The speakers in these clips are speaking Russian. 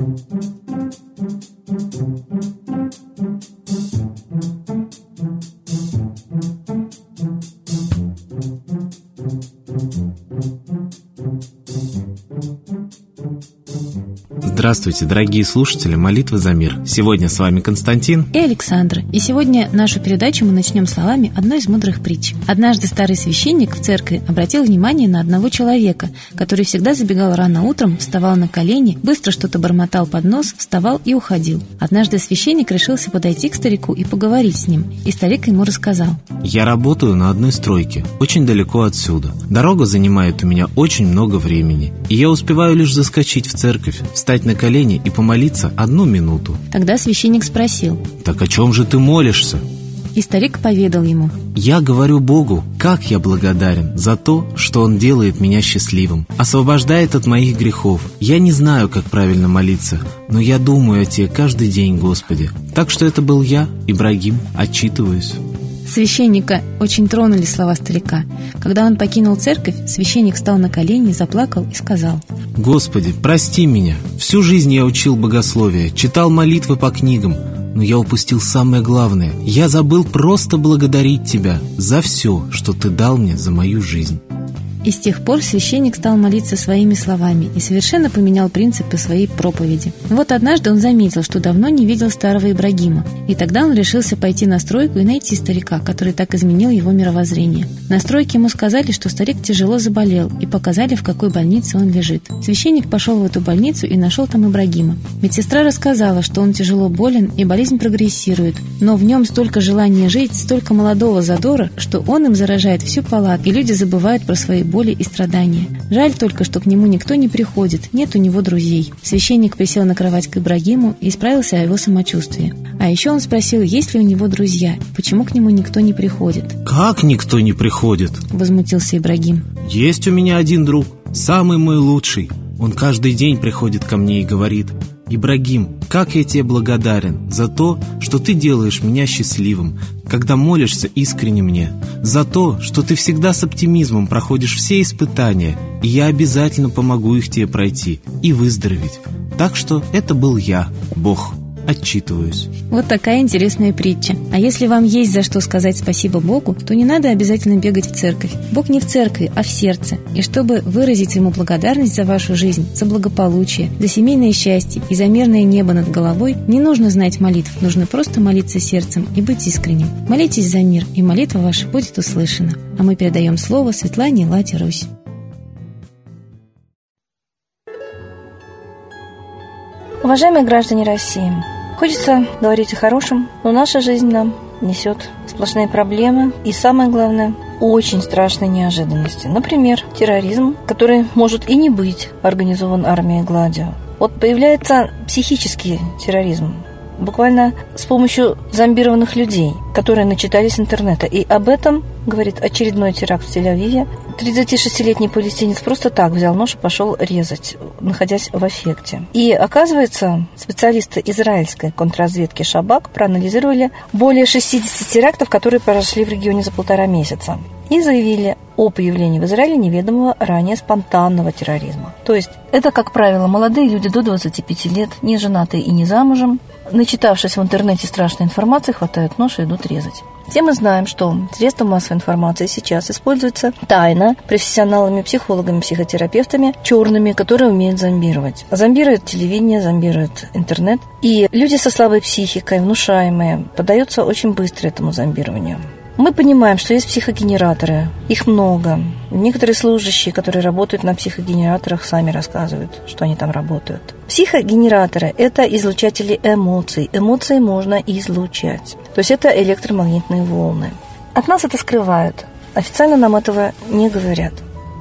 thank you Здравствуйте, дорогие слушатели «Молитвы за мир». Сегодня с вами Константин и Александр. И сегодня нашу передачу мы начнем словами одной из мудрых притч. Однажды старый священник в церкви обратил внимание на одного человека, который всегда забегал рано утром, вставал на колени, быстро что-то бормотал под нос, вставал и уходил. Однажды священник решился подойти к старику и поговорить с ним. И старик ему рассказал. «Я работаю на одной стройке, очень далеко отсюда. Дорога занимает у меня очень много времени, и я успеваю лишь заскочить в церковь, встать на колени и помолиться одну минуту. Тогда священник спросил. «Так о чем же ты молишься?» И старик поведал ему. «Я говорю Богу, как я благодарен за то, что Он делает меня счастливым, освобождает от моих грехов. Я не знаю, как правильно молиться, но я думаю о Тебе каждый день, Господи. Так что это был я, Ибрагим, отчитываюсь». Священника очень тронули слова старика. Когда он покинул церковь, священник встал на колени, заплакал и сказал «Господи, прости меня. Всю жизнь я учил богословие, читал молитвы по книгам, но я упустил самое главное. Я забыл просто благодарить Тебя за все, что Ты дал мне за мою жизнь». И с тех пор священник стал молиться своими словами и совершенно поменял принципы своей проповеди. Вот однажды он заметил, что давно не видел старого Ибрагима, и тогда он решился пойти на стройку и найти старика, который так изменил его мировоззрение. На стройке ему сказали, что старик тяжело заболел, и показали, в какой больнице он лежит. Священник пошел в эту больницу и нашел там Ибрагима. Медсестра рассказала, что он тяжело болен и болезнь прогрессирует, но в нем столько желания жить, столько молодого задора, что он им заражает всю палату, и люди забывают про свои боли и страдания. Жаль только, что к нему никто не приходит, нет у него друзей. Священник присел на кровать к Ибрагиму и справился о его самочувствии. А еще он спросил, есть ли у него друзья, почему к нему никто не приходит. «Как никто не приходит?» – возмутился Ибрагим. «Есть у меня один друг, самый мой лучший. Он каждый день приходит ко мне и говорит, «Ибрагим, как я тебе благодарен за то, что ты делаешь меня счастливым, когда молишься искренне мне, за то, что ты всегда с оптимизмом проходишь все испытания, и я обязательно помогу их тебе пройти и выздороветь. Так что это был я, Бог» отчитываюсь. Вот такая интересная притча. А если вам есть за что сказать спасибо Богу, то не надо обязательно бегать в церковь. Бог не в церкви, а в сердце. И чтобы выразить Ему благодарность за вашу жизнь, за благополучие, за семейное счастье и за мирное небо над головой, не нужно знать молитв, нужно просто молиться сердцем и быть искренним. Молитесь за мир, и молитва ваша будет услышана. А мы передаем слово Светлане Лате Русь. Уважаемые граждане России, хочется говорить о хорошем, но наша жизнь нам несет сплошные проблемы и, самое главное, очень страшные неожиданности. Например, терроризм, который может и не быть организован армией Гладио. Вот появляется психический терроризм, буквально с помощью зомбированных людей, которые начитались интернета. И об этом говорит очередной теракт в Тель-Авиве. 36-летний палестинец просто так взял нож и пошел резать, находясь в эффекте. И оказывается, специалисты израильской контрразведки Шабак проанализировали более 60 терактов, которые прошли в регионе за полтора месяца и заявили о появлении в Израиле неведомого ранее спонтанного терроризма. То есть это, как правило, молодые люди до 25 лет, не женатые и не замужем, начитавшись в интернете страшной информации, хватают нож и идут резать. Все мы знаем, что средства массовой информации сейчас используются тайно профессионалами, психологами, психотерапевтами, черными, которые умеют зомбировать. Зомбируют телевидение, зомбируют интернет. И люди со слабой психикой, внушаемые, поддаются очень быстро этому зомбированию. Мы понимаем, что есть психогенераторы, их много. Некоторые служащие, которые работают на психогенераторах, сами рассказывают, что они там работают. Психогенераторы – это излучатели эмоций. Эмоции можно излучать. То есть это электромагнитные волны. От нас это скрывают. Официально нам этого не говорят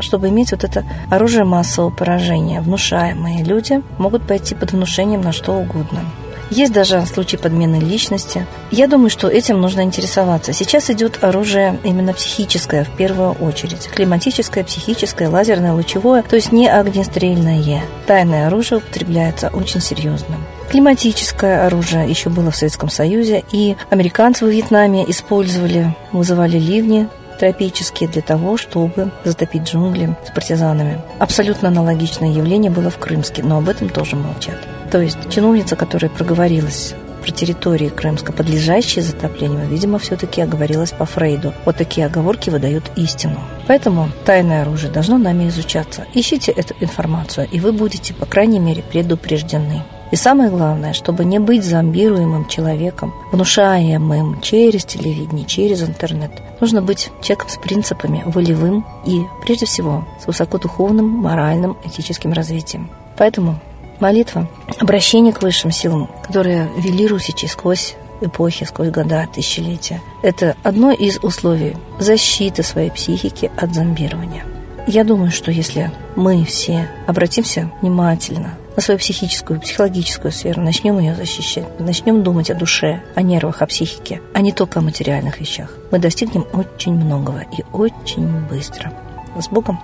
чтобы иметь вот это оружие массового поражения, внушаемые люди могут пойти под внушением на что угодно. Есть даже случаи подмены личности. Я думаю, что этим нужно интересоваться. Сейчас идет оружие именно психическое в первую очередь. Климатическое, психическое, лазерное, лучевое, то есть не огнестрельное. Тайное оружие употребляется очень серьезно. Климатическое оружие еще было в Советском Союзе, и американцы в Вьетнаме использовали, вызывали ливни тропические для того, чтобы затопить джунгли с партизанами. Абсолютно аналогичное явление было в Крымске, но об этом тоже молчат. То есть чиновница, которая проговорилась про территории Крымска, подлежащие затоплению, видимо, все-таки оговорилась по Фрейду. Вот такие оговорки выдают истину. Поэтому тайное оружие должно нами изучаться. Ищите эту информацию, и вы будете, по крайней мере, предупреждены. И самое главное, чтобы не быть зомбируемым человеком, внушаемым через телевидение, через интернет. Нужно быть человеком с принципами, волевым и, прежде всего, с высокодуховным, моральным, этическим развитием. Поэтому молитва, обращение к высшим силам, которые вели русичи сквозь эпохи, сквозь года, тысячелетия. Это одно из условий защиты своей психики от зомбирования. Я думаю, что если мы все обратимся внимательно на свою психическую, психологическую сферу, начнем ее защищать, начнем думать о душе, о нервах, о психике, а не только о материальных вещах, мы достигнем очень многого и очень быстро. С Богом!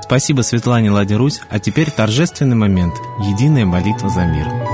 Спасибо Светлане Ладе Русь, а теперь торжественный момент – единая молитва за мир.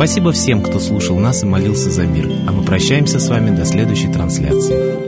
Спасибо всем, кто слушал нас и молился за мир. А мы прощаемся с вами до следующей трансляции.